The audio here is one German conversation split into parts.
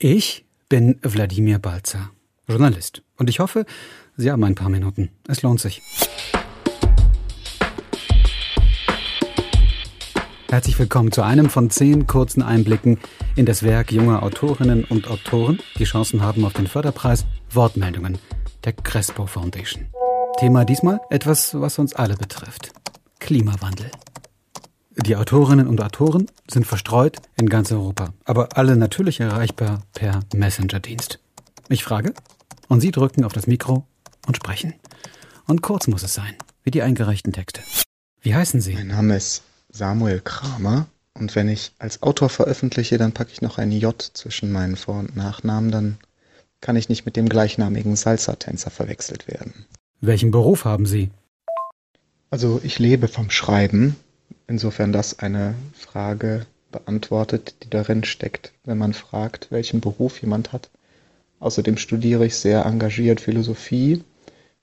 Ich bin Wladimir Balzer, Journalist. Und ich hoffe, Sie haben ein paar Minuten. Es lohnt sich. Herzlich willkommen zu einem von zehn kurzen Einblicken in das Werk junger Autorinnen und Autoren, die Chancen haben auf den Förderpreis Wortmeldungen der Crespo Foundation. Thema diesmal etwas, was uns alle betrifft. Klimawandel. Die Autorinnen und Autoren sind verstreut in ganz Europa, aber alle natürlich erreichbar per Messenger-Dienst. Ich frage und Sie drücken auf das Mikro und sprechen. Und kurz muss es sein, wie die eingereichten Texte. Wie heißen Sie? Mein Name ist Samuel Kramer und wenn ich als Autor veröffentliche, dann packe ich noch ein J zwischen meinen Vor- und Nachnamen, dann kann ich nicht mit dem gleichnamigen Salsa-Tänzer verwechselt werden. Welchen Beruf haben Sie? Also ich lebe vom Schreiben insofern das eine Frage beantwortet, die darin steckt, wenn man fragt, welchen Beruf jemand hat. Außerdem studiere ich sehr engagiert Philosophie,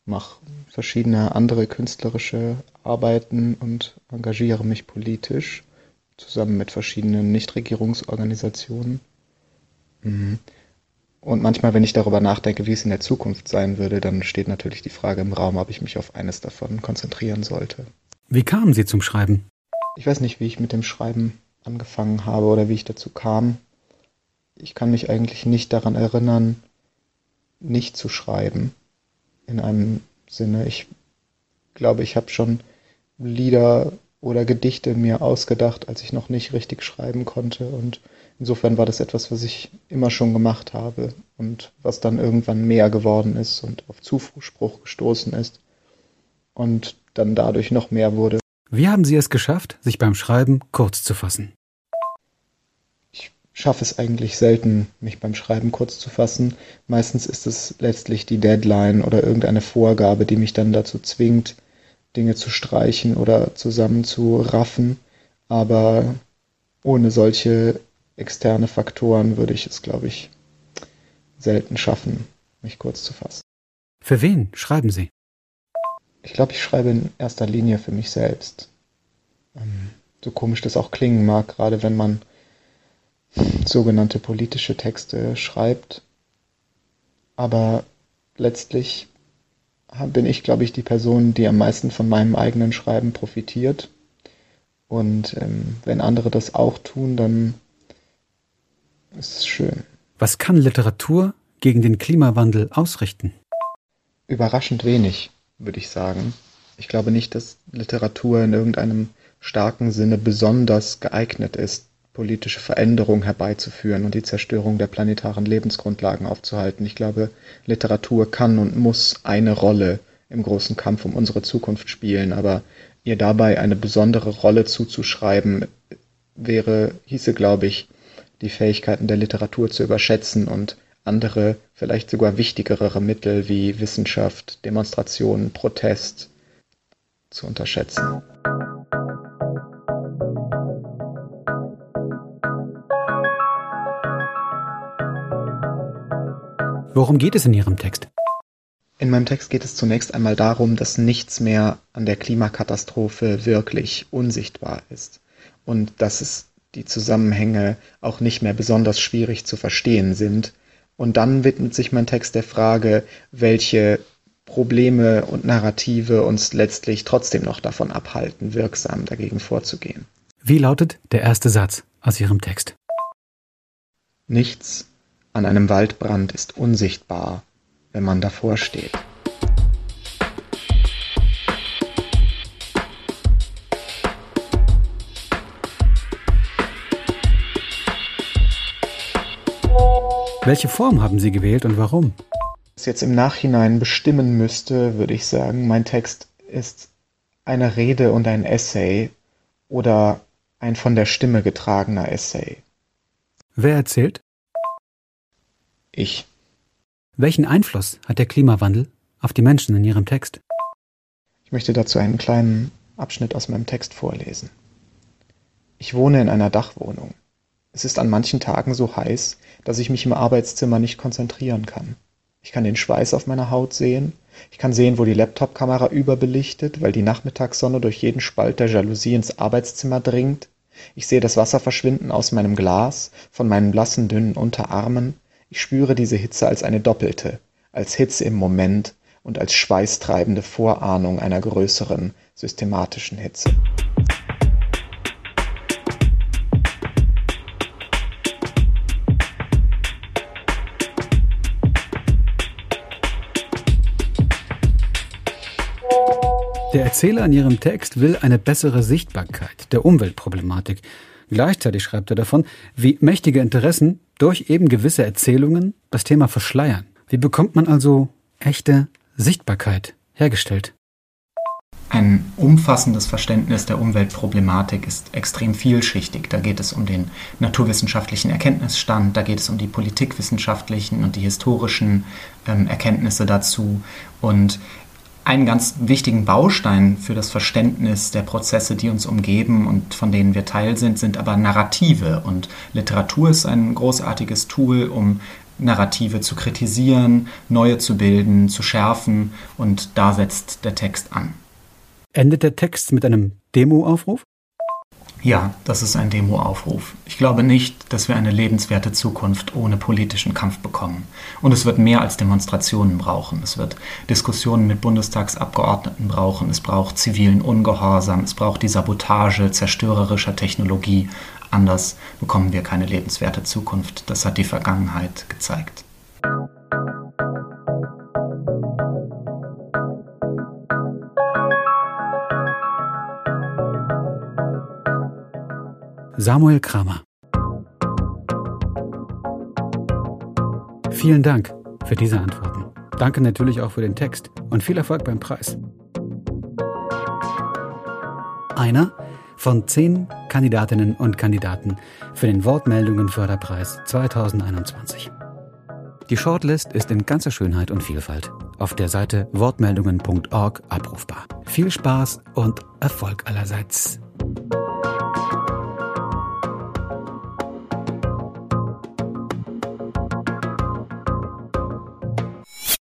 mache verschiedene andere künstlerische Arbeiten und engagiere mich politisch zusammen mit verschiedenen Nichtregierungsorganisationen. Mhm. Und manchmal, wenn ich darüber nachdenke, wie es in der Zukunft sein würde, dann steht natürlich die Frage im Raum, ob ich mich auf eines davon konzentrieren sollte. Wie kamen Sie zum Schreiben? Ich weiß nicht, wie ich mit dem Schreiben angefangen habe oder wie ich dazu kam. Ich kann mich eigentlich nicht daran erinnern, nicht zu schreiben. In einem Sinne. Ich glaube, ich habe schon Lieder oder Gedichte mir ausgedacht, als ich noch nicht richtig schreiben konnte. Und insofern war das etwas, was ich immer schon gemacht habe und was dann irgendwann mehr geworden ist und auf Zuspruch gestoßen ist und dann dadurch noch mehr wurde. Wie haben Sie es geschafft, sich beim Schreiben kurz zu fassen? Ich schaffe es eigentlich selten, mich beim Schreiben kurz zu fassen. Meistens ist es letztlich die Deadline oder irgendeine Vorgabe, die mich dann dazu zwingt, Dinge zu streichen oder zusammenzuraffen. Aber ohne solche externe Faktoren würde ich es, glaube ich, selten schaffen, mich kurz zu fassen. Für wen schreiben Sie? Ich glaube, ich schreibe in erster Linie für mich selbst. Ähm, so komisch das auch klingen mag, gerade wenn man sogenannte politische Texte schreibt. Aber letztlich bin ich, glaube ich, die Person, die am meisten von meinem eigenen Schreiben profitiert. Und ähm, wenn andere das auch tun, dann ist es schön. Was kann Literatur gegen den Klimawandel ausrichten? Überraschend wenig würde ich sagen. Ich glaube nicht, dass Literatur in irgendeinem starken Sinne besonders geeignet ist, politische Veränderungen herbeizuführen und die Zerstörung der planetaren Lebensgrundlagen aufzuhalten. Ich glaube, Literatur kann und muss eine Rolle im großen Kampf um unsere Zukunft spielen, aber ihr dabei eine besondere Rolle zuzuschreiben, wäre, hieße, glaube ich, die Fähigkeiten der Literatur zu überschätzen und andere, vielleicht sogar wichtigere Mittel wie Wissenschaft, Demonstration, Protest zu unterschätzen. Worum geht es in Ihrem Text? In meinem Text geht es zunächst einmal darum, dass nichts mehr an der Klimakatastrophe wirklich unsichtbar ist und dass es die Zusammenhänge auch nicht mehr besonders schwierig zu verstehen sind, und dann widmet sich mein Text der Frage, welche Probleme und Narrative uns letztlich trotzdem noch davon abhalten, wirksam dagegen vorzugehen. Wie lautet der erste Satz aus Ihrem Text? Nichts an einem Waldbrand ist unsichtbar, wenn man davor steht. Welche Form haben Sie gewählt und warum? Wenn ich es jetzt im Nachhinein bestimmen müsste, würde ich sagen, mein Text ist eine Rede und ein Essay oder ein von der Stimme getragener Essay. Wer erzählt? Ich. Welchen Einfluss hat der Klimawandel auf die Menschen in Ihrem Text? Ich möchte dazu einen kleinen Abschnitt aus meinem Text vorlesen. Ich wohne in einer Dachwohnung. Es ist an manchen Tagen so heiß, dass ich mich im Arbeitszimmer nicht konzentrieren kann. Ich kann den Schweiß auf meiner Haut sehen. Ich kann sehen, wo die Laptop-Kamera überbelichtet, weil die Nachmittagssonne durch jeden Spalt der Jalousie ins Arbeitszimmer dringt. Ich sehe das Wasser verschwinden aus meinem Glas, von meinen blassen, dünnen Unterarmen. Ich spüre diese Hitze als eine doppelte, als Hitze im Moment und als schweißtreibende Vorahnung einer größeren, systematischen Hitze. Der Erzähler in ihrem Text will eine bessere Sichtbarkeit der Umweltproblematik. Gleichzeitig schreibt er davon, wie mächtige Interessen durch eben gewisse Erzählungen das Thema verschleiern. Wie bekommt man also echte Sichtbarkeit hergestellt? Ein umfassendes Verständnis der Umweltproblematik ist extrem vielschichtig. Da geht es um den naturwissenschaftlichen Erkenntnisstand, da geht es um die politikwissenschaftlichen und die historischen ähm, Erkenntnisse dazu. Und einen ganz wichtigen Baustein für das Verständnis der Prozesse, die uns umgeben und von denen wir Teil sind, sind aber Narrative. Und Literatur ist ein großartiges Tool, um Narrative zu kritisieren, neue zu bilden, zu schärfen. Und da setzt der Text an. Endet der Text mit einem Demoaufruf? Ja, das ist ein Demoaufruf. Ich glaube nicht, dass wir eine lebenswerte Zukunft ohne politischen Kampf bekommen. Und es wird mehr als Demonstrationen brauchen. Es wird Diskussionen mit Bundestagsabgeordneten brauchen. Es braucht zivilen Ungehorsam. Es braucht die Sabotage zerstörerischer Technologie. Anders bekommen wir keine lebenswerte Zukunft. Das hat die Vergangenheit gezeigt. Samuel Kramer. Vielen Dank für diese Antworten. Danke natürlich auch für den Text und viel Erfolg beim Preis. Einer von zehn Kandidatinnen und Kandidaten für den Wortmeldungen Förderpreis 2021. Die Shortlist ist in ganzer Schönheit und Vielfalt auf der Seite wortmeldungen.org abrufbar. Viel Spaß und Erfolg allerseits.